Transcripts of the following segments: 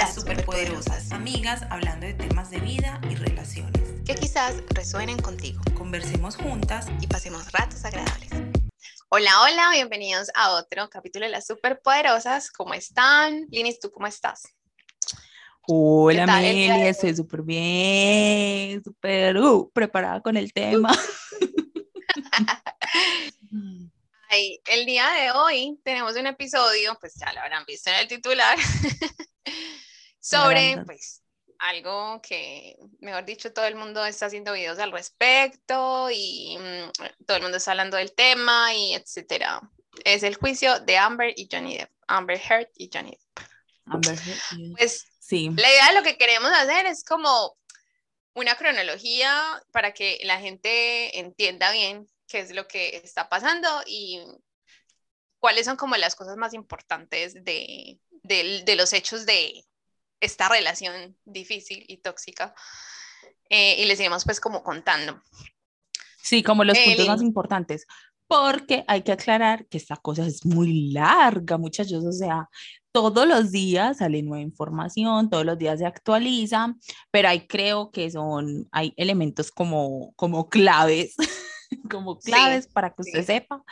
Las superpoderosas, amigas hablando de temas de vida y relaciones. Que quizás resuenen contigo. Conversemos juntas y pasemos ratos agradables. Hola, hola, bienvenidos a otro capítulo de Las superpoderosas. ¿Cómo están? Linis, ¿tú cómo estás? Hola, Amelia, estoy súper bien, súper uh, preparada con el tema. el día de hoy tenemos un episodio, pues ya lo habrán visto en el titular, sobre pues algo que, mejor dicho, todo el mundo está haciendo videos al respecto y mm, todo el mundo está hablando del tema y etcétera. Es el juicio de Amber y Johnny Depp, Amber Heard y Johnny Depp. Amber Heard. Pues sí. la idea de lo que queremos hacer es como una cronología para que la gente entienda bien qué es lo que está pasando y cuáles son como las cosas más importantes de, los hechos de esta relación difícil y tóxica. Eh, y les iremos pues como contando. Sí, como los puntos más importantes, porque hay que aclarar que esta cosa es muy larga, muchachos, o sea, todos los días sale nueva información, todos los días se actualiza, pero ahí creo que son, hay elementos como, como claves como claves para que usted sepa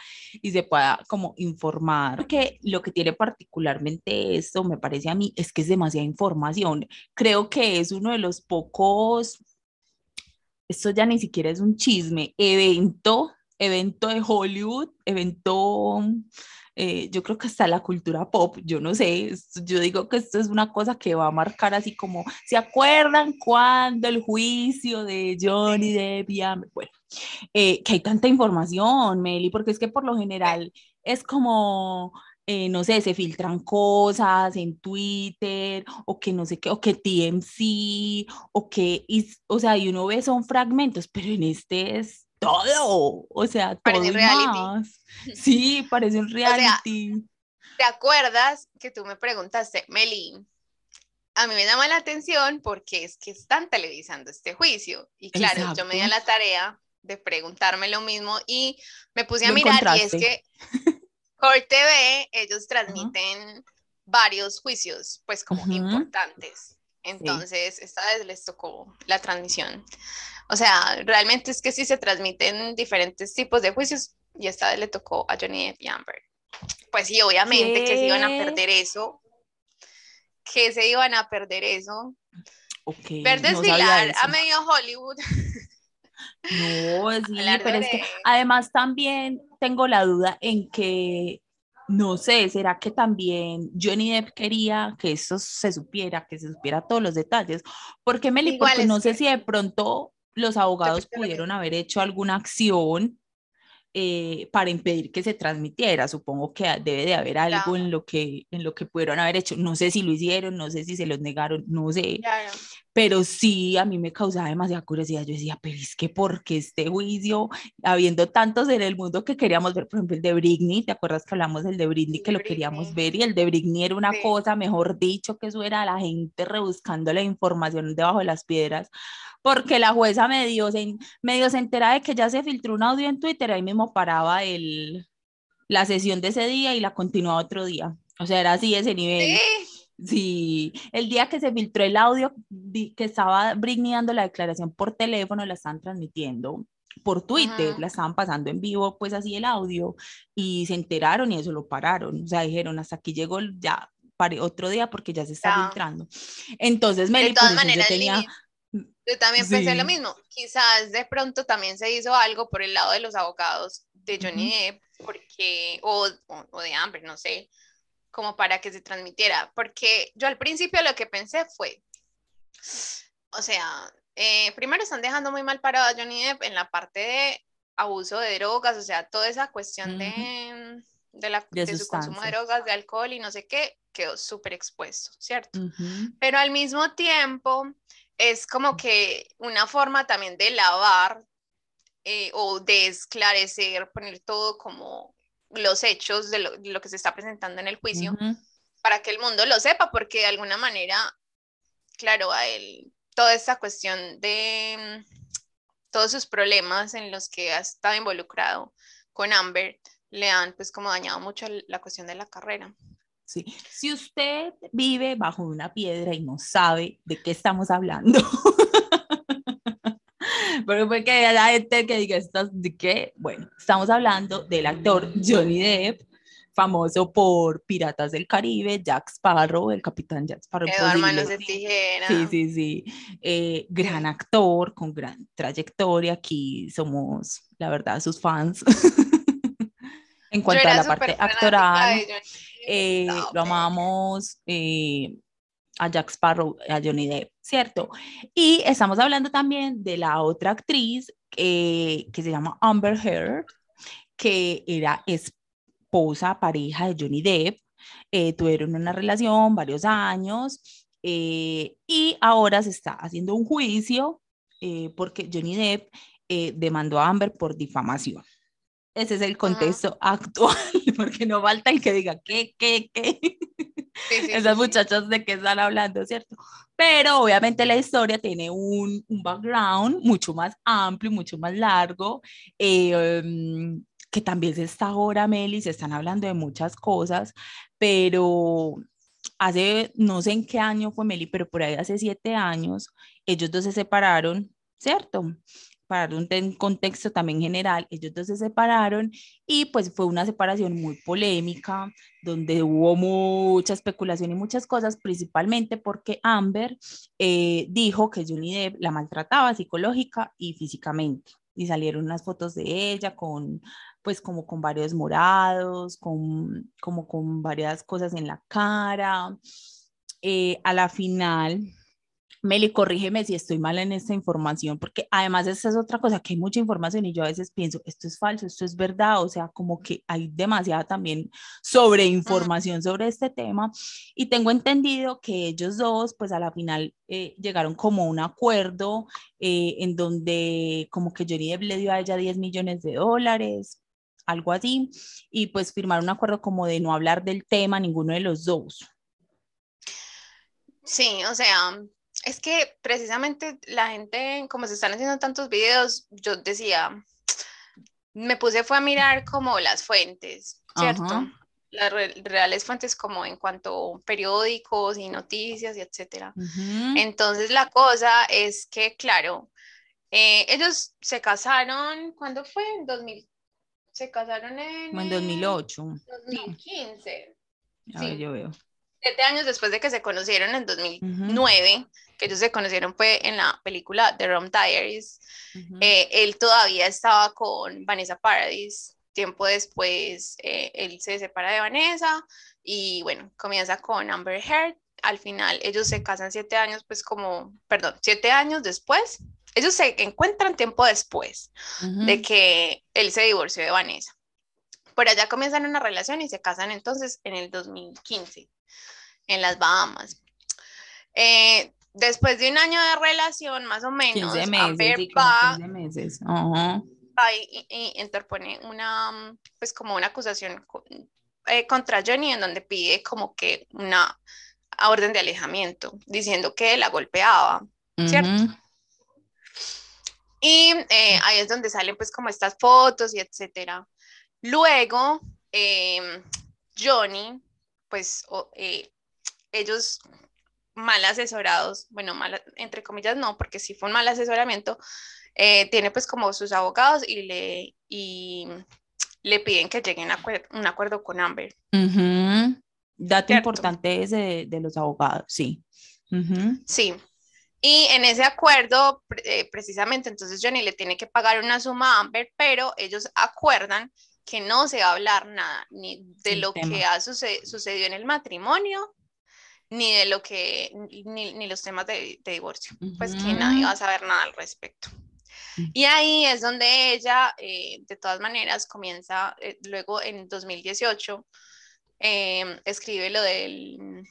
y se pueda como informar. Que lo que tiene particularmente esto, me parece a mí, es que es demasiada información. Creo que es uno de los pocos, esto ya ni siquiera es un chisme, evento, evento de Hollywood, evento eh, yo creo que hasta la cultura pop, yo no sé, yo digo que esto es una cosa que va a marcar así como, ¿se acuerdan cuando el juicio de Johnny Depp y Bueno, eh, que hay tanta información, Meli, porque es que por lo general es como... Eh, no sé, se filtran cosas en Twitter, o que no sé qué, o que TMC, o que, o sea, y uno ve son fragmentos, pero en este es todo, o sea, todo reality. Sí, parece un reality. ¿Te acuerdas que tú me preguntaste, Meli? A mí me llama la atención porque es que están televisando este juicio. Y claro, yo me di a la tarea de preguntarme lo mismo y me puse a mirar y es que Core TV, ellos transmiten varios juicios, pues como importantes. Entonces, esta vez les tocó la transmisión. O sea, realmente es que sí se transmiten diferentes tipos de juicios y esta vez le tocó a Johnny Depp y Amber. Pues sí, obviamente que se iban a perder eso. Que se iban a perder eso. Okay, Ver desfilar a medio Hollywood. No, sí, pero es que además también tengo la duda en que no sé, ¿será que también Johnny Depp quería que eso se supiera, que se supiera todos los detalles? Porque Meli, porque no sé si de pronto los abogados pudieron haber hecho alguna acción eh, para impedir que se transmitiera. Supongo que debe de haber algo en, lo que, en lo que pudieron haber hecho. No sé si lo hicieron, no sé si se los negaron, no sé. Pero sí, a mí me causaba demasiada curiosidad. Yo decía, pero es que porque este juicio, habiendo tantos en el mundo que queríamos ver, por ejemplo, el de Britney, ¿te acuerdas que hablamos del de Britney, que lo queríamos ver? Y el de Britney era una cosa, mejor dicho, que eso era la gente rebuscando la información debajo de las piedras porque la jueza medio se, medio se entera de que ya se filtró un audio en Twitter, ahí mismo paraba el, la sesión de ese día y la continuaba otro día. O sea, era así ese nivel. Sí. El día que se filtró el audio que estaba Britney dando la declaración por teléfono, la estaban transmitiendo por Twitter, la estaban pasando en vivo, pues así el audio, y se enteraron y eso lo pararon. O sea, dijeron, hasta aquí llegó ya, para otro día porque ya se está filtrando. Entonces, Meli, de todas maneras, tenía... Yo también pensé lo mismo. Quizás de pronto también se hizo algo por el lado de los abogados de Johnny Depp, porque, o, o, de Amber, no sé, como para que se transmitiera. Porque yo al principio lo que pensé fue, o sea, eh, primero están dejando muy mal parado a Johnny Depp en la parte de abuso de drogas, o sea, toda esa cuestión de, de, la, de, su consumo de drogas, de alcohol y no sé qué, quedó súper expuesto, ¿cierto? Pero al mismo tiempo es como que una forma también de lavar eh, o de esclarecer, poner todo como los hechos de lo, que se está presentando en el juicio, para que el mundo lo sepa, porque de alguna manera, claro, a él, toda esta cuestión de mm, todos sus problemas en los que ha estado involucrado con Amber, le han pues como dañado mucho la cuestión de la carrera. Sí. Si usted vive bajo una piedra y no sabe de qué estamos hablando, porque puede que haya gente que diga, ¿de qué? Bueno, estamos hablando del actor Johnny Depp, famoso por Piratas del Caribe, Jack Sparrow, el capitán Jack Sparrow. Eduardo Manos de Tijera. Sí, sí, sí. Eh, gran actor, con gran trayectoria. Aquí somos, la verdad, sus fans. en cuanto a la parte actoral, eh, lo amamos. Eh, a Jack Sparrow, a Johnny Depp, ¿cierto? Y estamos hablando también de la otra actriz que se llama Amber Heard, que era esposa, pareja de Johnny Depp, eh, tuvieron una relación varios años eh, y ahora se está haciendo un juicio eh, porque Johnny Depp demandó a Amber por difamación. Ese es el contexto actual, porque no falta el que diga, ¿qué, qué, qué? Esas muchachas de qué están hablando, ¿cierto? Pero obviamente la historia tiene un, un background mucho más amplio, mucho más largo. Eh, em, que también se está ahora, Meli, se están hablando de muchas cosas, pero hace, no sé en qué año fue Meli, pero por ahí hace siete años, ellos dos se separaron, ¿cierto? Para un contexto también general, ellos dos se separaron y pues fue una separación muy polémica, donde hubo mucha especulación y muchas cosas, principalmente porque Amber eh, dijo que Johnny Depp la maltrataba psicológica y físicamente y salieron unas fotos de ella con pues como con varios morados, con, como con varias cosas en la cara. Eh, a la final, Meli, corrígeme si estoy mal en esta información, porque además esa es otra cosa, que hay mucha información y yo a veces pienso, esto es falso, esto es verdad, o sea, como que hay demasiada también sobre información sobre este tema. Y tengo entendido que ellos dos, pues a la final eh, llegaron como a un acuerdo eh, en donde como que Johnny Depp le dio a ella 10 millones de dólares, algo así, y pues firmar un acuerdo como de no hablar del tema ninguno de los dos. Sí, o sea, es que precisamente la gente, como se están haciendo tantos videos, yo decía, me puse fue a mirar como las fuentes, ¿cierto? Las reales fuentes como en cuanto a periódicos y noticias y etcétera. Entonces la cosa es que, claro, eh, ellos se casaron, ¿cuándo fue? En 2000, se casaron en... En 2008. 2015. sí. yo veo. Siete años después de que se conocieron en 2009, que ellos se conocieron fue en la película The Rom Diaries. Eh, él todavía estaba con Vanessa Paradis. Tiempo después, eh, él se separa de Vanessa y bueno, comienza con Amber Heard. Al final, ellos se casan siete años, pues como, perdón, siete años después. Ellos se encuentran tiempo después de que él se divorció de Vanessa. Por allá comienzan una relación y se casan entonces en el 2015 en las Bahamas. Eh, después de un año de relación, más o menos, 15 meses, va, meses. y, interpone una, pues como una acusación eh, contra Johnny en donde pide como que una orden de alejamiento, diciendo que la golpeaba, ¿cierto? Y eh, ahí es donde salen pues como estas fotos y etcétera. Luego, em, Johnny, pues ellos mal asesorados, bueno, mal, entre comillas no, porque sí fue un mal asesoramiento, eh, tiene pues como sus abogados y le, y le piden que lleguen a un acuerdo con Amber. Dato importante es de, los abogados, sí. Sí. Y en ese acuerdo, eh, precisamente, entonces Johnny le tiene que pagar una suma a Amber, pero ellos acuerdan que no se va a hablar nada ni de lo que ha sucedido en el matrimonio, ni de lo que, ni, ni los temas de, divorcio, pues que nadie va a saber nada al respecto. Mm. Y ahí es donde ella, eh, de todas maneras, comienza, eh, luego en 2018, eh, escribe lo del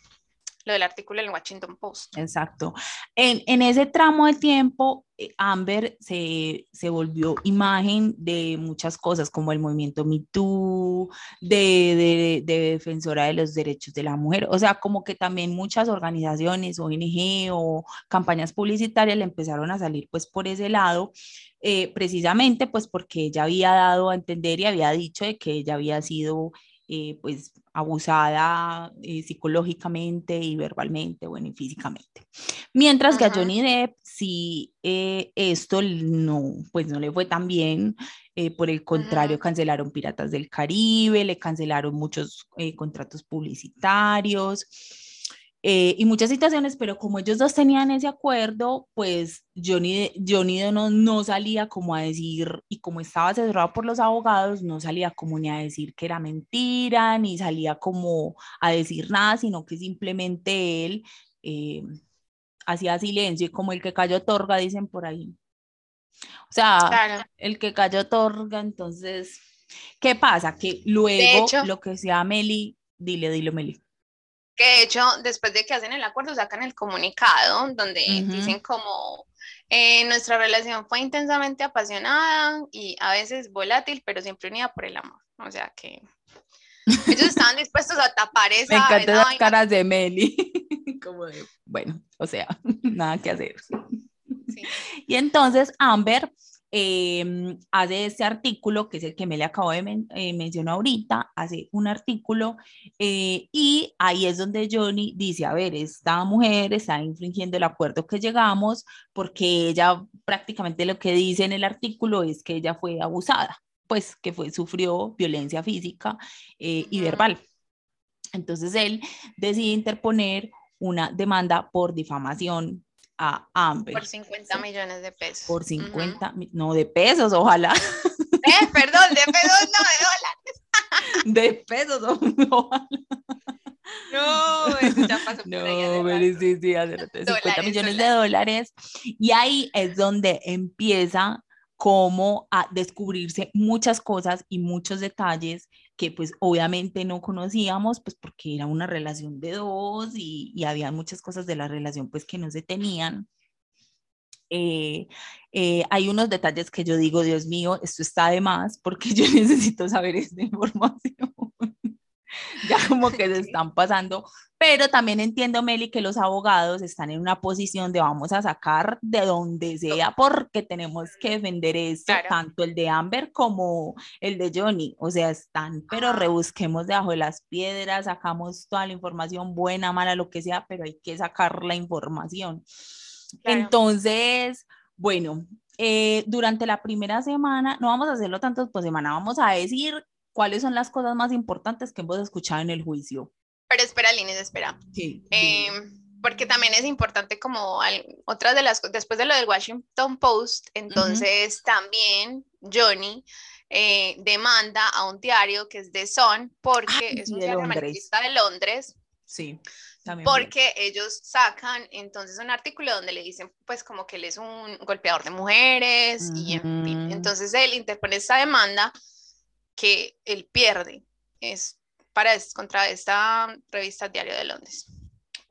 lo del artículo en Washington Post. Exacto. En, en ese tramo de tiempo, eh, Amber se, se, volvió imagen de muchas cosas, como el movimiento Me Too, de, de, de, defensora de los derechos de la mujer. O sea, como que también muchas organizaciones, ONG o campañas publicitarias le empezaron a salir pues por ese lado. Eh, precisamente pues porque ella había dado a entender y había dicho de que ella había sido eh, pues abusada eh, psicológicamente y verbalmente, bueno, y físicamente. Mientras que a Johnny Depp, si eh, esto no, pues no le fue tan bien, eh, por el contrario, cancelaron Piratas del Caribe, le cancelaron muchos contratos publicitarios. Eh, y muchas situaciones, pero como ellos dos tenían ese acuerdo, pues Johnny, Johnny no, no salía como a decir, y como estaba asesorado por los abogados, no salía como ni a decir que era mentira, ni salía como a decir nada, sino que simplemente él eh, hacía silencio y como el que cayó otorga, dicen por ahí. O sea, el que cayó otorga, entonces, ¿qué pasa? Que luego lo que sea Meli, dile, dile Meli que de hecho, después de que hacen el acuerdo, sacan el comunicado donde dicen como eh, nuestra relación fue intensamente apasionada y a veces volátil, pero siempre unida por el amor. O sea que ellos estaban dispuestos a tapar esa. Me encantan las caras de Meli. como de, bueno, o sea, nada que hacer. Y entonces Amber eh, hace este artículo, que es el que me le acabo de eh, mencionar ahorita, hace un artículo eh, y ahí es donde Johnny dice, a ver, esta mujer está infringiendo el acuerdo que llegamos porque ella prácticamente lo que dice en el artículo es que ella fue abusada, pues que fue, sufrió violencia física eh, y verbal. Entonces él decide interponer una demanda por difamación a Amber. Por 50 millones de pesos. Por 50, no de pesos, ojalá. Eh, perdón, de pesos, no, de dólares. De pesos, ojalá. No, eso ya pasó no, ahí. sí, sí, 50 millones de dólares. Y ahí es donde empieza como a descubrirse muchas cosas y muchos detalles que pues obviamente no conocíamos, pues porque era una relación de dos y, y había muchas cosas de la relación pues que no se tenían. Eh, eh, hay unos detalles que yo digo, Dios mío, esto está de más porque yo necesito saber esta información. ya como que se están pasando, pero también entiendo, Meli, que los abogados están en una posición de vamos a sacar de donde sea porque tenemos que defender esto, tanto el de Amber como el de Johnny, o sea, están, pero rebusquemos debajo de las piedras, sacamos toda la información, buena, mala, lo que sea, pero hay que sacar la información. Entonces, bueno, eh, durante la primera semana, no vamos a hacerlo tanto por semana, vamos a decir ¿cuáles son las cosas más importantes que hemos escuchado en el juicio? Pero espera, Lines, espera. Sí. Em, porque también es importante como otras de las después de lo del Washington Post, entonces también Johnny eh, demanda a un diario que es The Sun, porque es un diario de Londres. Sí. También porque ellos sacan entonces un artículo donde le dicen pues como que él es un golpeador de mujeres y en fin, entonces él interpone esta demanda que él pierde es para contra esta revista Diario de Londres.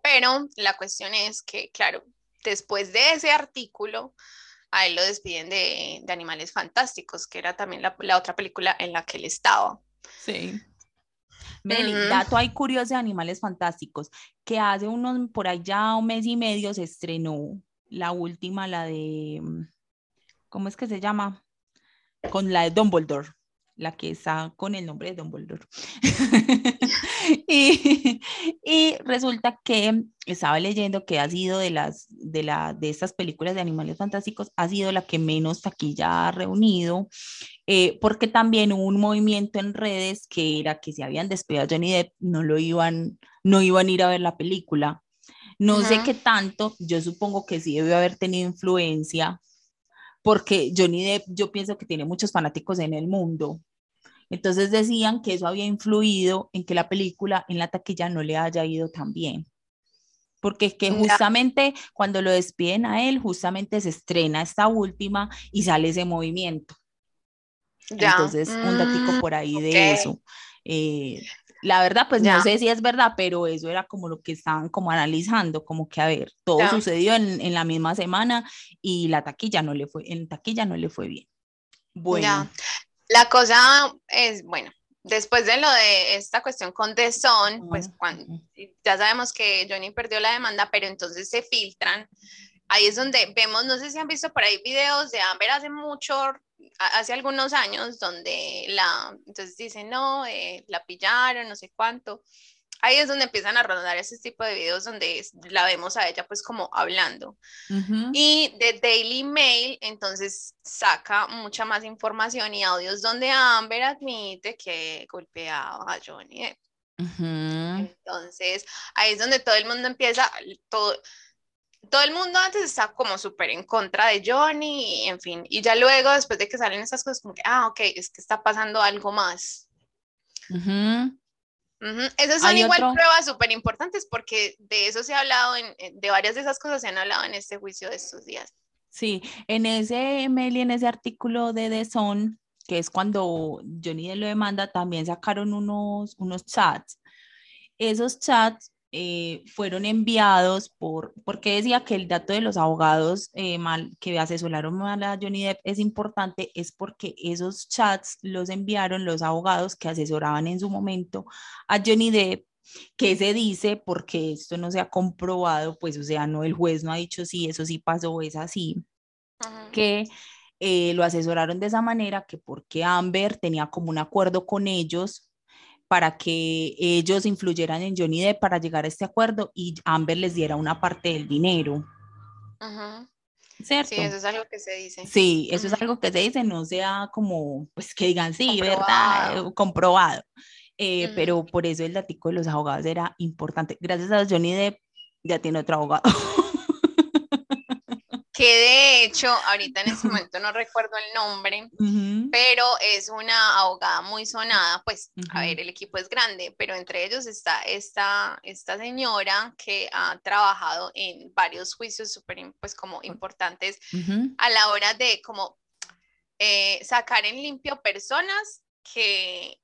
Pero la cuestión es que, claro, después de ese artículo, a él lo despiden de, de Animales Fantásticos, que era también la, la, otra película en la que él estaba. Sí. Meli, dato hay curioso de Animales Fantásticos, que hace unos, por allá un mes y medio se estrenó la última, la de, ¿cómo es que se llama? Con la de Dumbledore la que está con el nombre de Dumbledore. y, y, resulta que estaba leyendo que ha sido de las de la de estas películas de animales fantásticos ha sido la que menos taquilla ha reunido eh, porque también hubo un movimiento en redes que era que si habían despedido a Johnny Depp no lo iban no iban a ir a ver la película no sé qué tanto yo supongo que sí debe haber tenido influencia porque Johnny Depp yo pienso que tiene muchos fanáticos en el mundo. Entonces decían que eso había influido en que la película en la taquilla no le haya ido tan bien. Porque es que justamente cuando lo despiden a él, justamente se estrena esta última y sale ese movimiento. Entonces, un datico mm, por ahí de eso. Eh, la verdad, pues no sé si es verdad, pero eso era como lo que estaban como analizando, como que a ver, todo sucedió en, en, la misma semana y la taquilla no le fue, en taquilla no le fue bien. Bueno. La cosa es, bueno, después de lo de esta cuestión con The Sun, pues cuando, ya sabemos que Johnny perdió la demanda, pero entonces se filtran ahí es donde vemos, no sé si han visto por ahí videos de Amber hace mucho, hace algunos años, donde la, entonces dicen, no, eh, la pillaron, no sé cuánto. Ahí es donde empiezan a rondar ese tipo de videos donde la vemos a ella pues como hablando. Y de Daily Mail entonces saca mucha más información y audios donde Amber admite que golpeaba a Johnny Entonces ahí es donde todo el mundo empieza, todo, todo el mundo antes está como súper en contra de Johnny, en fin, y ya luego, después de que salen esas cosas, como que, ah, ok, es que está pasando algo más. Esas son igual pruebas súper importantes porque de eso se ha hablado, en, de varias de esas cosas se han hablado en este juicio de estos días. Sí, en ese y en ese artículo de The Sun, que es cuando Johnny lo demanda, también sacaron unos, unos chats. Esos chats eh, fueron enviados por, porque decía que el dato de los abogados eh, mal, que asesoraron mal a Johnny Depp es importante, es porque esos chats los enviaron los abogados que asesoraban en su momento a Johnny Depp que se dice, porque esto no se ha comprobado, pues o sea, no, el juez no ha dicho si eso sí pasó, es así, que eh, lo asesoraron de esa manera, que porque Amber tenía como un acuerdo con ellos para que ellos influyeran en Johnny Depp para llegar a este acuerdo y Amber les diera una parte del dinero. ¿Cierto? Sí, eso es algo que se dice. Sí, eso es algo que se dice, no sea como, pues que digan sí, ¿verdad? Comprobado. Eh, pero por eso el datico de los abogados era importante. Gracias a Johnny Depp ya tiene otro abogado. que de hecho, ahorita en este momento no recuerdo el nombre, pero es una abogada muy sonada, pues, a ver, el equipo es grande, pero entre ellos está esta, esta señora que ha trabajado en varios juicios súper, pues, como importantes a la hora de, como, eh, sacar en limpio personas que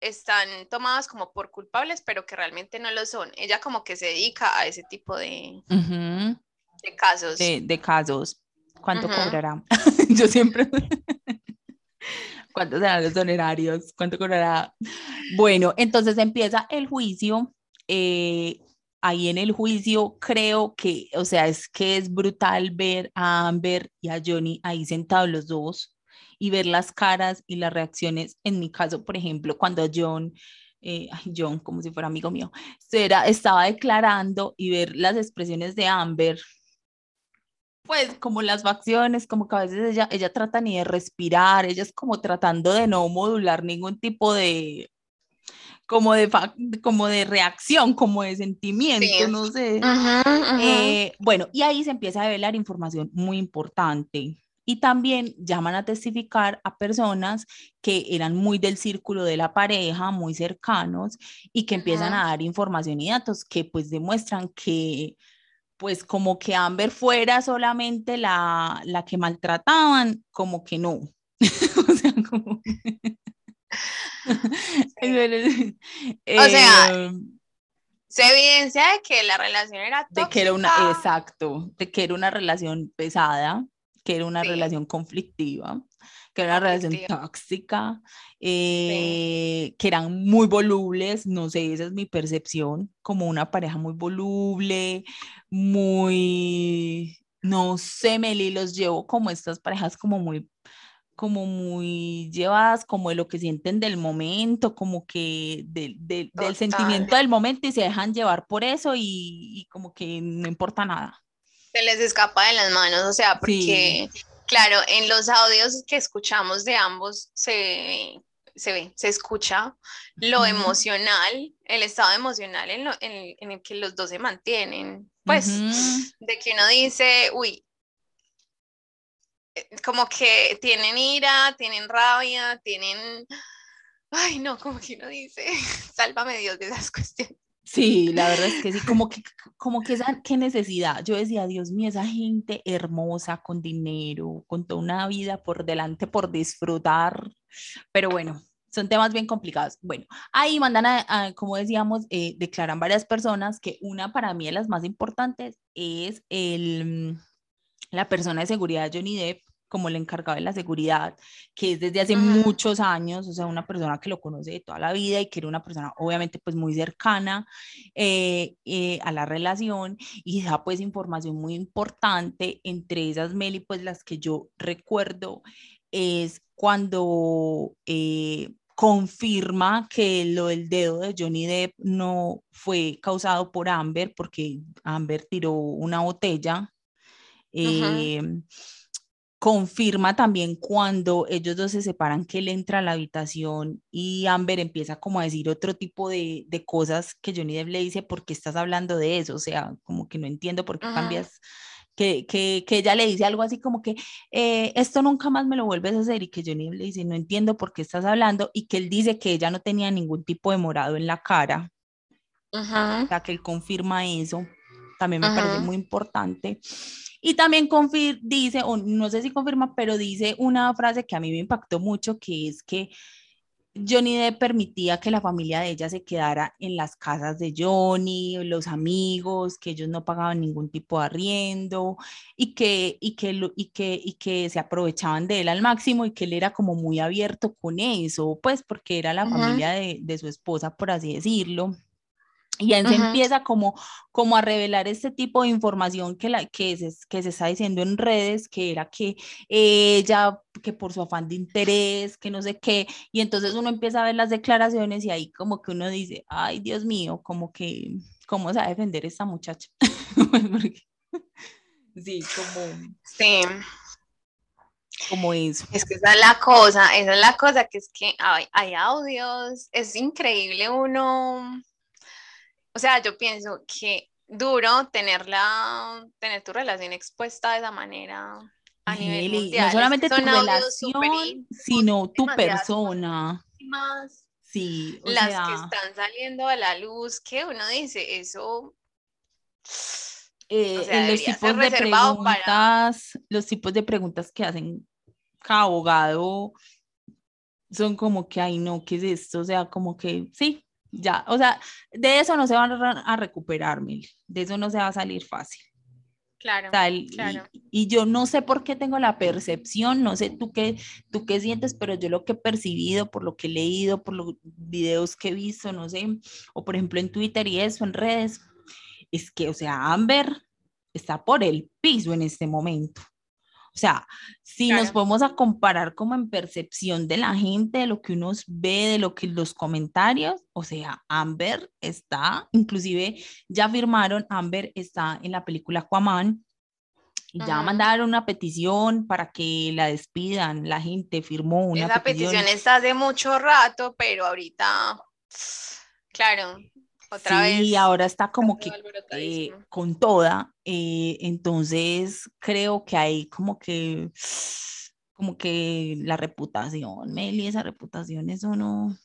están tomadas como por culpables, pero que realmente no lo son. Ella como que se dedica a ese tipo de, de casos. De, casos. ¿Cuánto cobrará? Yo siempre... ¿Cuántos serán los honorarios? ¿Cuánto cobrará? Bueno, entonces empieza el juicio. Eh, ahí en el juicio creo que, o sea, es que es brutal ver a Amber y a Johnny ahí sentados los dos y ver las caras y las reacciones. En mi caso, por ejemplo, cuando John eh, John, como si fuera amigo mío, era, estaba declarando y ver las expresiones de Amber, pues como las facciones, como que a veces ella, ella trata ni de respirar, ella es como tratando de no modular ningún tipo de, como de, como de reacción, como de sentimiento, no sé. Eh, bueno, y ahí se empieza a revelar información muy importante. Y también llaman a testificar a personas que eran muy del círculo de la pareja, muy cercanos, y que empiezan a dar información y datos que pues demuestran que pues como que Amber fuera solamente la, la que maltrataban, como que no. o sea, como... o sea, em, se evidencia de que la relación era tóxica. De que era una, exacto, de que era una relación pesada, que era una relación conflictiva, que era una relación tóxica, eh, que eran muy volubles, no sé, esa es mi percepción, como una pareja muy voluble, muy, no sé, Meli, los llevo como estas parejas como muy como muy llevadas como de lo que sienten del momento, como que del sentimiento del momento y se dejan llevar por eso y, como que no importa nada. Se les escapa de las manos, o sea, porque Claro, en los audios que escuchamos de ambos se, se ve, se escucha lo emocional, el estado emocional en, en, el que los dos se mantienen. Pues, de que uno dice, uy, eh, como que tienen ira, tienen rabia, tienen, ay no, como que uno dice, sálvame Dios de esas cuestiones. Sí, la verdad es que sí, como que, como que esa, qué necesidad. Yo decía, Dios mío, esa gente hermosa, con dinero, con toda una vida por delante, por disfrutar. Pero bueno, son temas bien complicados. Bueno, ahí mandan, a, como decíamos, eh, declaran varias personas que una para mí de las más importantes es el, la persona de seguridad Johnny Depp, como el encargado de la seguridad, que es desde hace muchos años, o sea, una persona que lo conoce de toda la vida y que era una persona obviamente pues muy cercana eh, eh, a la relación y da pues información muy importante, entre esas Meli pues las que yo recuerdo es cuando eh, confirma que lo del dedo de Johnny Depp no fue causado por Amber porque Amber tiró una botella confirma también cuando ellos dos se separan que él entra a la habitación y Amber empieza como a decir otro tipo de, de cosas que Johnny Depp le dice, ¿por qué estás hablando de eso? O sea, como que no entiendo por qué cambias, que, que, que, ella le dice algo así como que eh, esto nunca más me lo vuelves a hacer y que Johnny Depp le dice, no entiendo por qué estás hablando y que él dice que ella no tenía ningún tipo de morado en la cara. O sea, que él confirma eso. También me parece muy importante. Y también dice, o no sé si confirma, pero dice una frase que a mí me impactó mucho, que es que Johnny Depp permitía que la familia de ella se quedara en las casas de Johnny, los amigos, que ellos no pagaban ningún tipo de arriendo y que, y que, y que, y que se aprovechaban de él al máximo y que él era como muy abierto con eso, pues porque era la familia de, de su esposa, por así decirlo. Y ahí se empieza como, como a revelar este tipo de información que, la, que, se, que se está diciendo en redes, que era que ella, que por su afán de interés, que no sé qué, y entonces uno empieza a ver las declaraciones y ahí como que uno dice, ay Dios mío, como que, ¿cómo se va a defender esta muchacha? sí, como... Sí. Como eso. Es que esa es la cosa, esa es la cosa, que es que hay, hay audios, es increíble uno o sea, yo pienso que duro tenerla, tener tu relación expuesta de esa manera a nivel mundial. No solamente tu relación, sino tu persona. Sí, las que están saliendo a la luz, que uno dice, eso... Eh, los tipos de preguntas, los tipos de preguntas que hacen cada abogado son como que, ay no, ¿qué es esto? O sea, como que sí, ya, o sea, de eso no se van a recuperar, Mil, de eso no se va a salir fácil. Claro, claro. Y, yo no sé por qué tengo la percepción, no sé tú qué, tú qué sientes, pero yo lo que he percibido, por lo que he leído, por los videos que he visto, no sé, o por ejemplo en Twitter y eso, en redes, es que, o sea, Amber está por el piso en este momento. O sea, si nos podemos a comparar como en percepción de la gente, de lo que uno ve, de lo que los comentarios, o sea, Amber está, inclusive ya firmaron, Amber está en la película Aquaman, y ya mandaron una petición para que la despidan, la gente firmó una Esa petición. está de mucho rato, pero ahorita, claro, sí, ahora está como que eh, con toda, eh, entonces creo que hay como que, como que la reputación, Meli, esa reputación, eso no,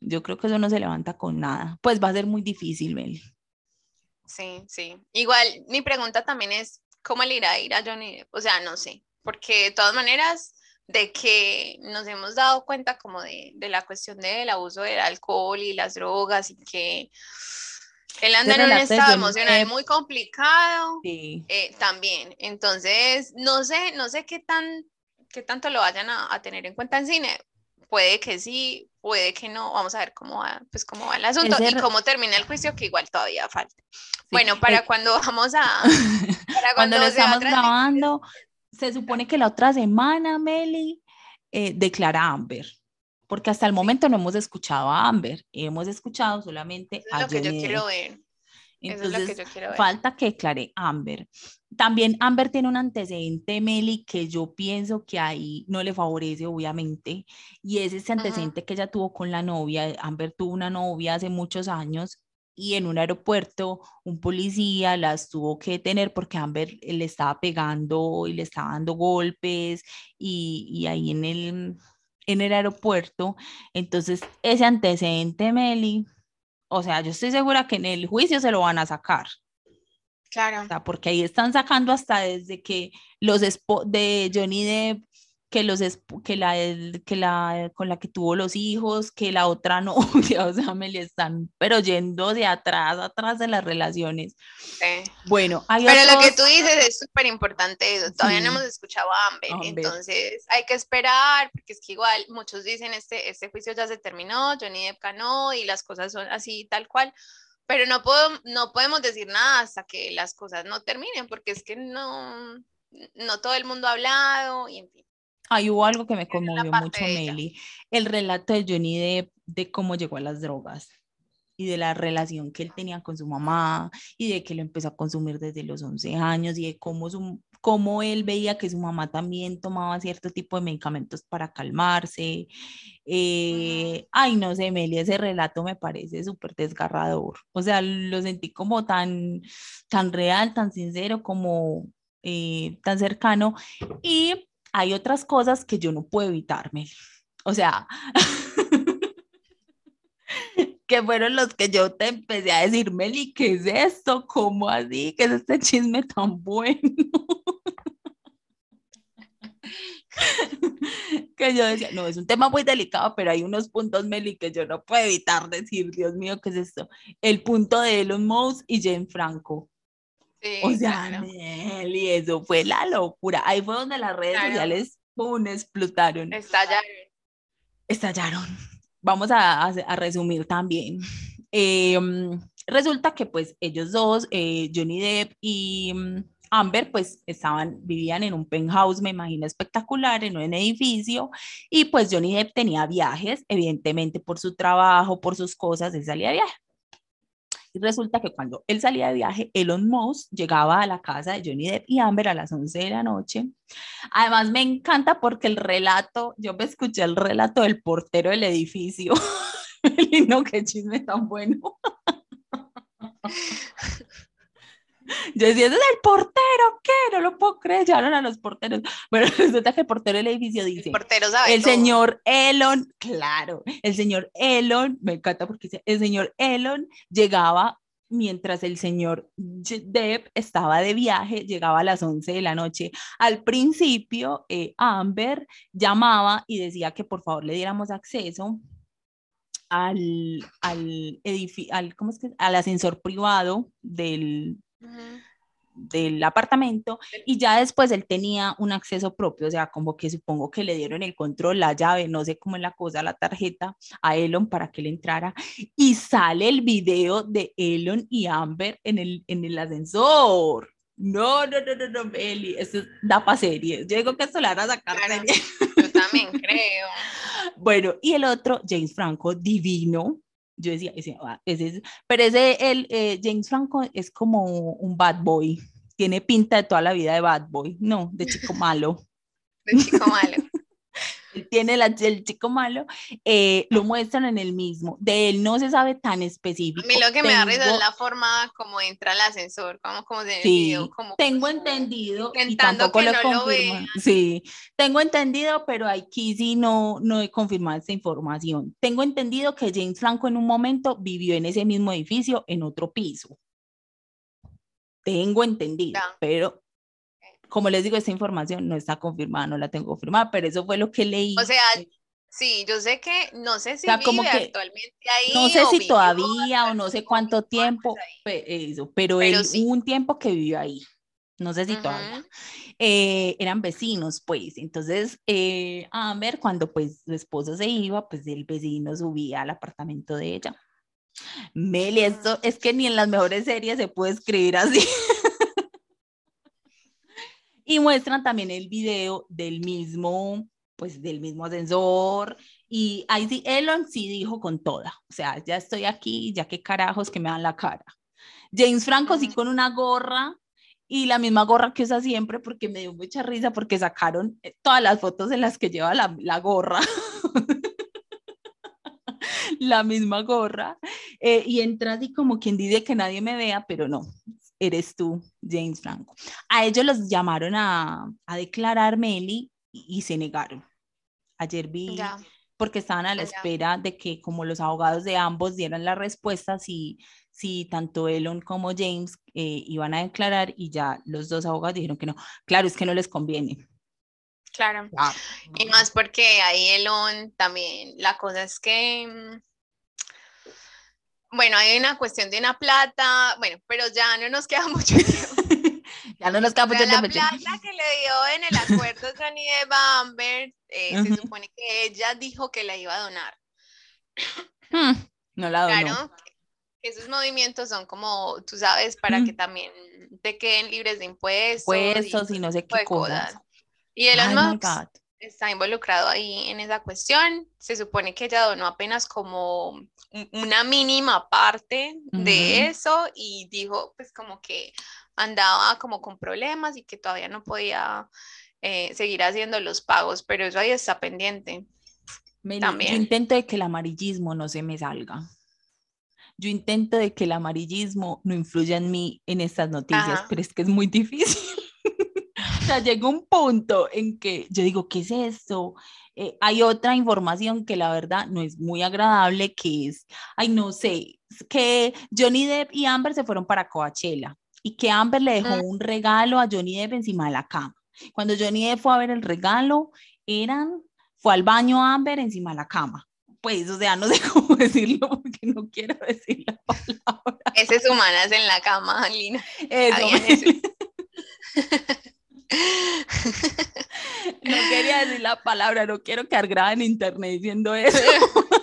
yo creo que eso no se levanta con nada, pues va a ser muy difícil, Meli. Sí, sí. Igual, mi pregunta también es, ¿cómo le irá a ir a Johnny O sea, no sé, porque de todas maneras de que nos hemos dado cuenta como de, de, la cuestión del abuso del alcohol y las drogas y que él anda en un estado emocional muy complicado eh, también. Entonces, no sé, no sé qué tan qué tanto lo vayan a, a, tener en cuenta en cine. Puede que sí, puede que no. Vamos a ver cómo va, pues cómo va el asunto y cómo termina el juicio, que igual todavía falta. Bueno, para eh, cuando vamos a... Para cuando, lo estamos grabando, se supone que la otra semana, Meli, eh, declara Amber, porque hasta el momento no hemos escuchado a Amber, hemos escuchado solamente a lo que yo quiero ver. Entonces, falta que declare Amber. También Amber tiene un antecedente, Meli, que yo pienso que ahí no le favorece, obviamente, y es ese antecedente que ella tuvo con la novia. Amber tuvo una novia hace muchos años y en un aeropuerto un policía las tuvo que detener porque Amber le estaba pegando y le estaba dando golpes y, ahí en el, en el aeropuerto. Entonces, ese antecedente, Meli, o sea, yo estoy segura que en el juicio se lo van a sacar. Claro. O sea, porque ahí están sacando hasta desde que los de Johnny Depp que, los, que, la, que la con la que tuvo los hijos, que la otra no, o sea, me le están, pero yendo de atrás, atrás de las relaciones. Bueno, hay Pero lo que tú dices es súper importante eso, todavía no hemos escuchado a Amber, entonces hay que esperar, porque es que igual muchos dicen, este, este juicio ya se terminó, Johnny Depp ganó y las cosas son así, tal cual, pero no, puedo, no podemos decir nada hasta que las cosas no terminen, porque es que no, no todo el mundo ha hablado y en fin. Ahí hubo algo que me conmovió mucho, Meli. El relato de Johnny de, de cómo llegó a las drogas y de la relación que él tenía con su mamá y de que lo empezó a consumir desde los 11 años y de cómo, su, cómo él veía que su mamá también tomaba cierto tipo de medicamentos para calmarse. Eh, ay, no sé, Meli, ese relato me parece súper desgarrador. O sea, lo sentí como tan, tan real, tan sincero, como eh, tan cercano. Y hay otras cosas que yo no puedo evitarme. O sea, que fueron los que yo te empecé a decir, Meli, ¿qué es esto? ¿Cómo así? ¿Qué es este chisme tan bueno? que yo decía, no, es un tema muy delicado, pero hay unos puntos, Meli, que yo no puedo evitar decir, Dios mío, ¿qué es esto? El punto de Elon Musk y Jane Franco o sea, y eso fue la locura. Ahí fue donde las redes sociales ¡pum! explotaron. Estallaron. Estallaron. Vamos a, a, resumir también. Em, resulta que pues ellos dos, eh, Johnny Depp y mm, Amber, pues estaban, vivían en un penthouse, me imagino espectacular, en un edificio, y pues Johnny Depp tenía viajes, evidentemente por su trabajo, por sus cosas, él salía de viaje. Y resulta que cuando él salía de viaje, Elon Musk llegaba a la casa de Johnny Depp y Amber a las 11 de la noche. Además, me encanta porque el relato, yo me escuché el relato del portero del edificio. y no, qué chisme tan bueno. Yo decía, ese es el portero, ¿qué? No lo puedo creer, llamaron a los porteros. Bueno, resulta que el portero del edificio dice, el, portero sabe el señor Elon, claro, el señor Elon, me encanta porque dice, el señor Elon llegaba mientras el señor Depp estaba de viaje, llegaba a las 11 de la noche. Al principio, eh, Amber llamaba y decía que por favor le diéramos acceso al, al, al, ¿cómo es que? al ascensor privado del, del apartamento y ya después él tenía un acceso propio, o sea, como que supongo que le dieron el control, la llave, no sé cómo es la cosa, la tarjeta a Elon para que él entrara y sale el video de Elon y Amber en el, en el ascensor. No, no, no, no, no, Beli, eso da para series. Yo digo que esto le van a sacar Yo también creo. Bueno, y el otro, James Franco, divino, yo decía, ese, ese es, pero ese, el, eh, James Franco es como un bad boy, tiene pinta de toda la vida de bad boy, no, de chico malo. de chico malo. Tiene la, el chico malo, eh, lo muestran en el mismo. De él no se sabe tan específico. A mí lo que me da risa es la forma como entra el ascensor, como, como de sí, como, tengo entendido y tampoco lo no sí, tengo entendido, pero aquí sí no, no he confirmado esta información. Tengo entendido que James Franco en un momento vivió en ese mismo edificio, en otro piso. Tengo entendido, pero como les digo, esta información no está confirmada, no la tengo confirmada, pero eso fue lo que leí. O sea, sí, yo sé que, no sé si vive como que, actualmente ahí. No sé si todavía o no sé cuánto tiempo, eso, pero, él, un tiempo que vivió ahí. No sé si todavía. Eh, eran vecinos, pues. Entonces, eh, Amber, cuando pues su esposo se iba, pues el vecino subía al apartamento de ella. Meli, esto es que ni en las mejores series se puede escribir así. Y muestran también el video del mismo, pues del mismo ascensor. Y ahí sí, Elon sí dijo con toda. O sea, ya estoy aquí, ya qué carajos que me dan la cara. James Franco sí con una gorra y la misma gorra que usa siempre porque me dio mucha risa porque sacaron eh, todas las fotos en las que lleva la, la gorra. la misma gorra eh, y entra así como quien dice que nadie me vea, pero no, eres tú, James Franco. A ellos los llamaron a, a declarar Meli y, se negaron. Ayer vi, porque estaban a la espera de que como los abogados de ambos dieran las respuestas si, si tanto Elon como James eh, iban a declarar y ya los dos abogados dijeron que no. Claro, es que no les conviene. Claro. Y más porque ahí Elon también, la cosa es que, mm, bueno, hay una cuestión de una plata, bueno, pero ya no nos queda mucho tiempo. ya no nos queda mucho tiempo. La plata que le dio en el acuerdo Johnny de Bamber, eh, se supone que ella dijo que la iba a donar. Hmm, no la donó. Claro, esos movimientos son como, tú sabes, para que también te queden libres de impuestos. Impuestos y, no sé qué cosas. Y Elon Musk está involucrado ahí en esa cuestión. Se supone que ella donó apenas como una mínima parte de eso y dijo pues como que andaba como con problemas y que todavía no podía eh, seguir haciendo los pagos, pero eso ahí está pendiente. También. Yo intento de que el amarillismo no se me salga. Yo intento de que el amarillismo no influya en mí en estas noticias, pero es que es muy difícil. O sea, llega un punto en que yo digo, ¿qué es esto? Eh, hay otra información que la verdad no es muy agradable, que es, ay, no sé, que Johnny Depp y Amber se fueron para Coachella y que Amber le dejó mm. un regalo a Johnny Depp encima de la cama. Cuando Johnny Depp fue a ver el regalo, eran, fue al baño Amber encima de la cama. Pues, o sea, no sé cómo decirlo porque no quiero decir la palabra. Ese es humanas en la cama, Lina. Eso. No quería decir la palabra, no quiero grabada en internet diciendo eso.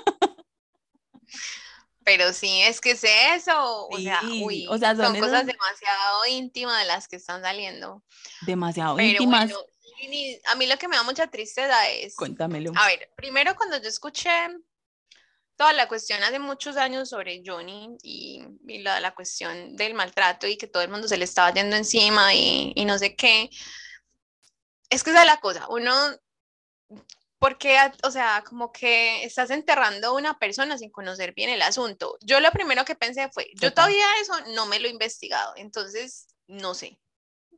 Pero sí, es que es eso. O sea, o sea son, cosas demasiado íntimas de las que están saliendo. Demasiado íntimas. a mí lo que me da mucha tristeza es. Cuéntamelo. A ver, primero cuando yo escuché toda la cuestión hace muchos años sobre Johnny y, la, la, cuestión del maltrato y que todo el mundo se le estaba yendo encima y, y no sé qué. Es que esa es la cosa, uno, porque, o sea, como que estás enterrando a una persona sin conocer bien el asunto. Yo lo primero que pensé fue, yo todavía eso no me lo he investigado, entonces no sé,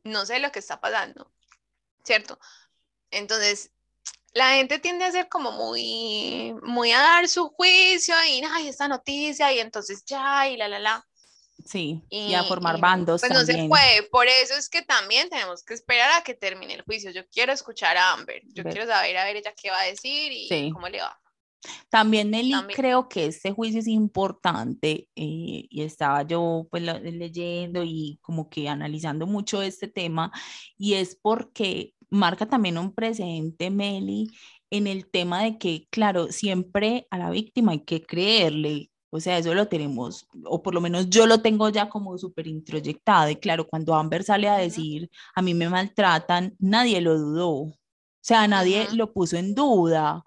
no sé lo que está pasando, ¿cierto? Entonces, la gente tiende a ser como muy, muy a dar su juicio y, ay, esta noticia y entonces ya y la, la, la. Sí, y, a formar bandos. Pues no se puede, por eso es que también tenemos que esperar a que termine el juicio. Yo quiero escuchar a Amber, yo quiero saber a ver ella qué va a decir y cómo le va. También Nelly, creo que este juicio es importante eh, y estaba yo pues leyendo y como que analizando mucho este tema y es porque marca también un precedente, Meli, en el tema de que, claro, siempre a la víctima hay que creerle, o sea, eso lo tenemos, o por lo menos yo lo tengo ya como súper introyectado. Y claro, cuando Amber sale a decir, a mí me maltratan, nadie lo dudó. O sea, nadie lo puso en duda.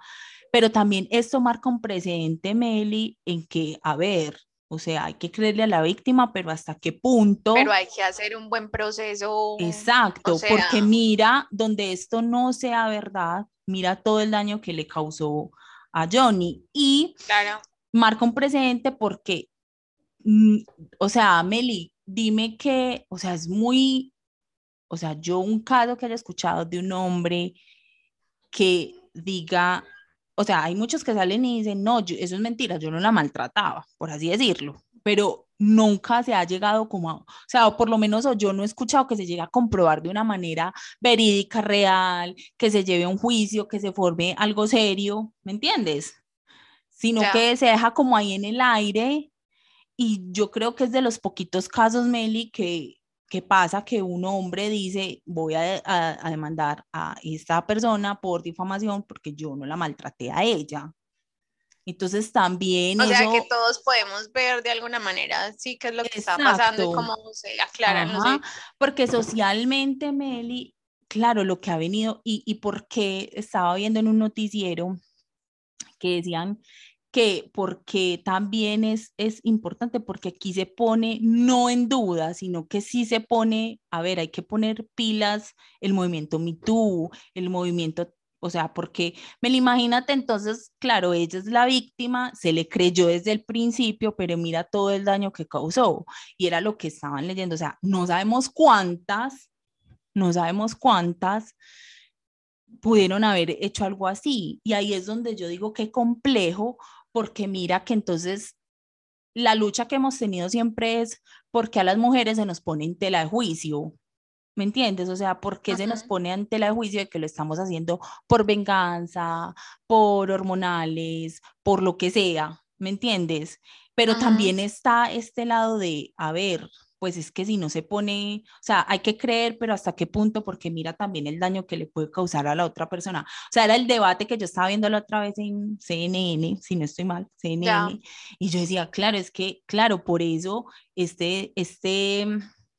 Pero también esto marca un precedente, Meli, en que, a ver, o sea, hay que creerle a la víctima, pero hasta qué punto. Pero hay que hacer un buen proceso. Exacto, porque mira, donde esto no sea verdad, mira todo el daño que le causó a Johnny. Y claro. marca un precedente porque, mm, o sea, Meli, dime que, o sea, es muy, o sea, yo un caso que haya escuchado de un hombre que diga, o sea, hay muchos que salen y dicen, no, eso es mentira, yo no la maltrataba, por así decirlo, pero nunca se ha llegado como, o sea, o por lo menos yo no he escuchado que se llegue a comprobar de una manera verídica, real, que se lleve a un juicio, que se forme algo serio, ¿me entiendes? Sino que se deja como ahí en el aire y yo creo que es de los poquitos casos, Meli, que, ¿Qué pasa? Que un hombre dice, voy a, a, demandar a esta persona por difamación porque yo no la maltraté a ella. Entonces también... O sea que todos podemos ver de alguna manera, sí, qué es lo que está pasando y cómo se aclara. No Porque socialmente, Meli, claro, lo que ha venido y, y porque estaba viendo en un noticiero que decían que porque también es, es importante, porque aquí se pone no en duda, sino que sí se pone, a ver, hay que poner pilas el movimiento MeToo, el movimiento, o sea, porque me lo imagínate entonces, claro, ella es la víctima, se le creyó desde el principio, pero mira todo el daño que causó y era lo que estaban leyendo, o sea, no sabemos cuántas, no sabemos cuántas pudieron haber hecho algo así. Y ahí es donde yo digo qué complejo, porque mira que entonces la lucha que hemos tenido siempre es porque a las mujeres se nos pone en tela de juicio. ¿Me entiendes? O sea, ¿por qué se nos pone ante la juicio de que lo estamos haciendo por venganza, por hormonales, por lo que sea? ¿Me entiendes? Pero también está este lado de, a ver, pues es que si no se pone, o sea, hay que creer, pero hasta qué punto, porque mira también el daño que le puede causar a la otra persona. O sea, era el debate que yo estaba viendo la otra vez en CNN, si no estoy mal, CNN, y yo decía, claro, es que, claro, por eso este, este,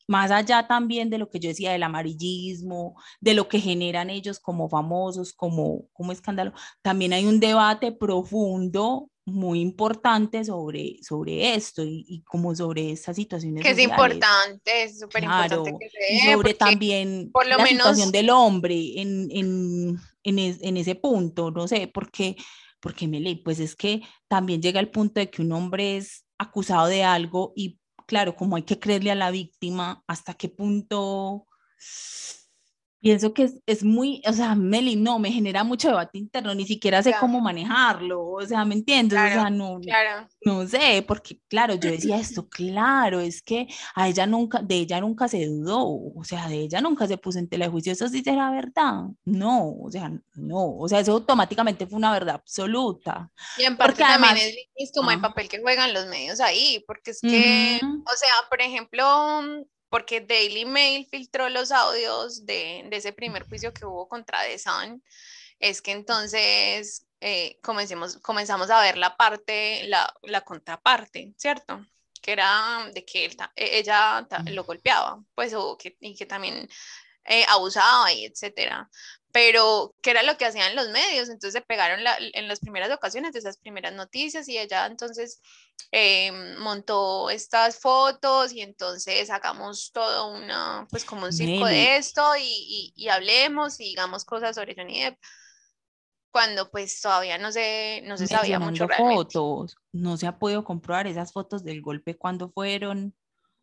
más allá también de lo que yo decía del amarillismo, de lo que generan ellos como famosos, como, como escándalo, también hay un debate profundo muy importante sobre, sobre esto y, como sobre estas situaciones. Que es importante, es súper importante que se sobre también por lo la situación del hombre en, en, en, en, ese punto, no sé, porque, porque me leí, pues es que también llega el punto de que un hombre es acusado de algo y claro, como hay que creerle a la víctima, hasta qué punto pienso que es, es, muy, o sea, Meli, no, me genera mucho debate interno, ni siquiera sé cómo manejarlo, o sea, ¿me entiendes? o sea, no, no sé, porque claro, yo decía esto, claro, es que a ella nunca, de ella nunca se dudó, o sea, de ella nunca se puso en telejuicio, eso sí será verdad, no, o sea, no, o sea, eso automáticamente fue una verdad absoluta. Y en parte también es, como el papel que juegan los medios ahí, porque es que, o sea, por ejemplo, porque Daily Mail filtró los audios de, ese primer juicio que hubo contra The Sun, es que entonces eh, comenzamos a ver la parte, la, la, contraparte, ¿cierto? Que era de que e, ella lo golpeaba, pues, o que, y que también eh, abusaba y etcétera pero ¿qué era lo que hacían los medios? Entonces se pegaron en las primeras ocasiones de esas primeras noticias y ella entonces eh, montó estas fotos y entonces sacamos todo una, pues como un circo de esto y, y, hablemos y digamos cosas sobre Johnny Depp cuando pues todavía no se, no se sabía mucho fotos, no se ha podido comprobar esas fotos del golpe cuando fueron,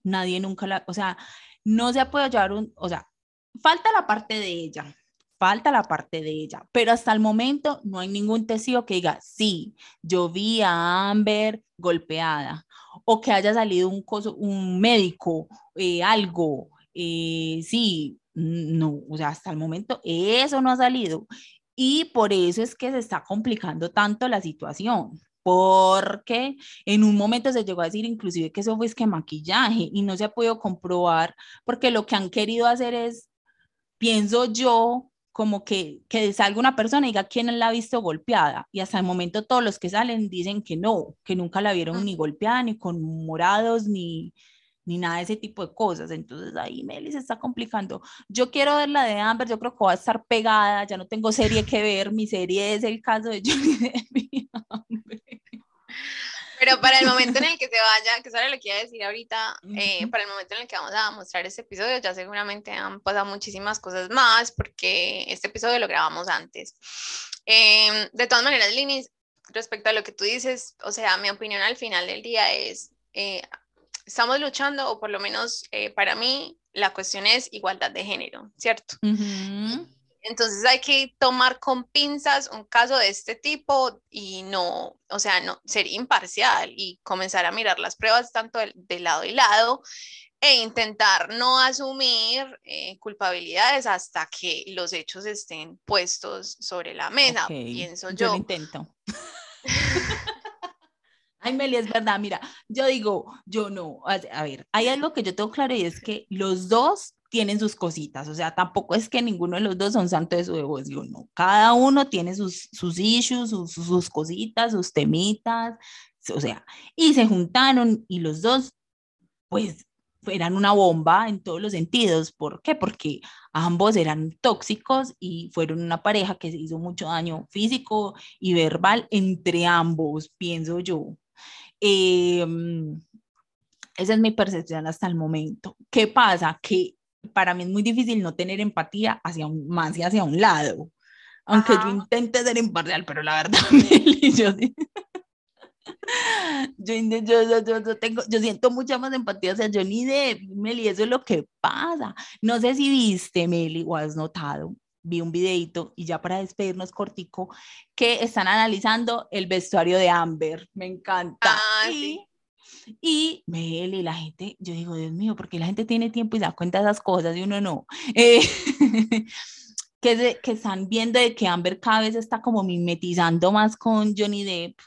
nadie nunca la, o sea, no se ha podido llevar un, o sea, falta la parte de ella, falta la parte de ella, pero hasta el momento no hay ningún testigo que diga, sí, yo vi a Amber golpeada o que haya salido un, un médico, eh, algo, eh, sí, no, o sea, hasta el momento eso no ha salido. Y por eso es que se está complicando tanto la situación porque en un momento se llegó a decir inclusive que eso fue es que maquillaje y no se ha podido comprobar porque lo que han querido hacer es, pienso yo, como que, que salga una persona y diga quién la ha visto golpeada. Y hasta el momento todos los que salen dicen que no, que nunca la vieron ni golpeada, ni con morados, ni, ni nada de ese tipo de cosas. Entonces ahí Meli se está complicando. Yo quiero ver la de Amber, yo creo que va a estar pegada, ya no tengo serie que ver, mi serie es el caso de Johnny Depp. Pero para el momento en el que se vaya, que es lo que iba a decir ahorita, eh, para el momento en el que vamos a mostrar este episodio, ya seguramente han pasado muchísimas cosas más, porque este episodio lo grabamos antes. Em, de todas maneras, Linis, respecto a lo que tú dices, o sea, mi opinión al final del día es, eh, estamos luchando, o por lo menos eh, para mí, la cuestión es igualdad de género, ¿cierto? Entonces hay que tomar con pinzas un caso de este tipo y no, o sea, no ser imparcial y comenzar a mirar las pruebas tanto de, lado y lado e intentar no asumir eh, culpabilidades hasta que los hechos estén puestos sobre la mesa, pienso yo. Yo lo intento. Ay, Meli, es verdad, mira, yo digo, yo no, a ver, hay algo que yo tengo claro y es que los dos tienen sus cositas, o sea, tampoco es que ninguno de los dos son santos de su devoción, no, cada uno tiene sus, sus issues, sus, sus cositas, sus temitas, o sea, y se juntaron y los dos, pues, eran una bomba en todos los sentidos. ¿Por qué? Porque ambos eran tóxicos y fueron una pareja que se hizo mucho daño físico y verbal entre ambos, pienso yo. Em, esa es mi percepción hasta el momento. ¿Qué pasa? Que para mí es muy difícil no tener empatía hacia un, más y hacia un lado. Aunque yo intente ser imparcial, pero la verdad, yo, yo, yo, yo, tengo, yo siento mucha más empatía hacia Johnny Depp, Meli, eso es lo que pasa. No sé si viste, Meli, o has notado, vi un videito y ya para despedirnos cortico, que están analizando el vestuario de Amber, me encanta. Ah, sí Y Meli, la gente, yo digo, Dios mío, porque la gente tiene tiempo y da cuenta de esas cosas y uno no. Eh, que, que están viendo de que Amber cada vez está como mimetizando más con Johnny Depp,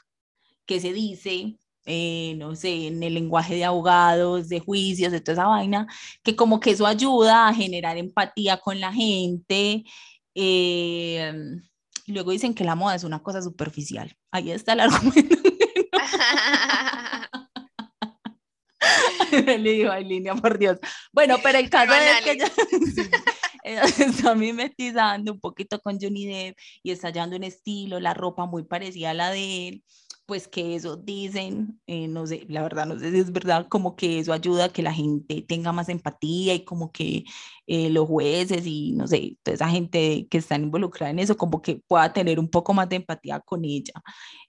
que se dice, eh, no sé, en el lenguaje de abogados, de juicios, de toda esa vaina, que como que eso ayuda a generar empatía con la gente. Eh, y luego dicen que la moda es una cosa superficial. Ahí está el argumento. Le digo, ay, línea, por Dios. Bueno, pero el caso es que ella, ella está mimetizando un poquito con Johnny Depp y está hallando un estilo, la ropa muy parecida a la de él pues que eso dicen, eh, no sé, la verdad no sé si es verdad, como que eso ayuda a que la gente tenga más empatía y como que eh, los jueces y no sé, toda esa gente que están involucrada en eso, como que pueda tener un poco más de empatía con ella,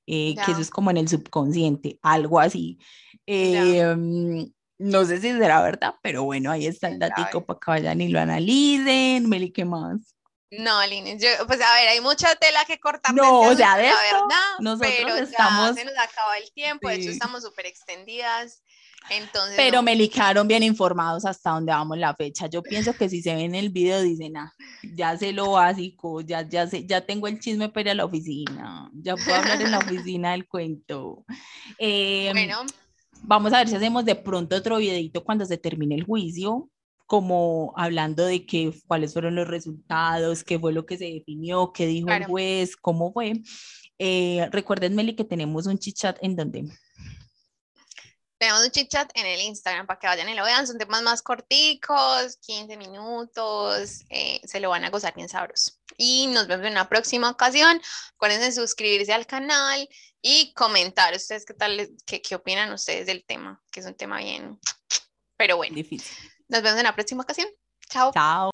eh, que eso es como en el subconsciente, algo así. Em, no sé si será verdad, pero bueno, ahí está el datico para que vayan y lo analicen. Meli, ¿qué más? No, Aline, yo, pues a ver, hay mucha tela que cortar. No, o sea, de la verdad, nosotros pero estamos... Ya se nos acaba el tiempo, de hecho estamos súper extendidas. Entonces, pero me licaron bien informados hasta donde vamos la fecha. Yo pienso que si se ven el video dicen, ah, ya sé lo básico, ya, ya, sé, ya tengo el chisme para ir a la oficina, ya puedo hablar en la oficina del cuento. Em, bueno. Vamos a ver si hacemos de pronto otro videito cuando se termine el juicio como hablando de que, cuáles fueron los resultados, qué fue lo que se definió, qué dijo el juez, cómo fue. Eh, recuerden, Meli, que tenemos un chit chat en donde. Tenemos un chit chat en el Instagram para que vayan y lo vean. Son temas más corticos, 15 minutos. Eh, se lo van a gozar bien sabroso. Y nos vemos en una próxima ocasión. Acuérdense suscribirse al canal y comentar ustedes qué tal, qué, qué opinan ustedes del tema, que es un tema bien, pero bueno. Difícil. Nos vemos en la próxima ocasión. Chao. Chao.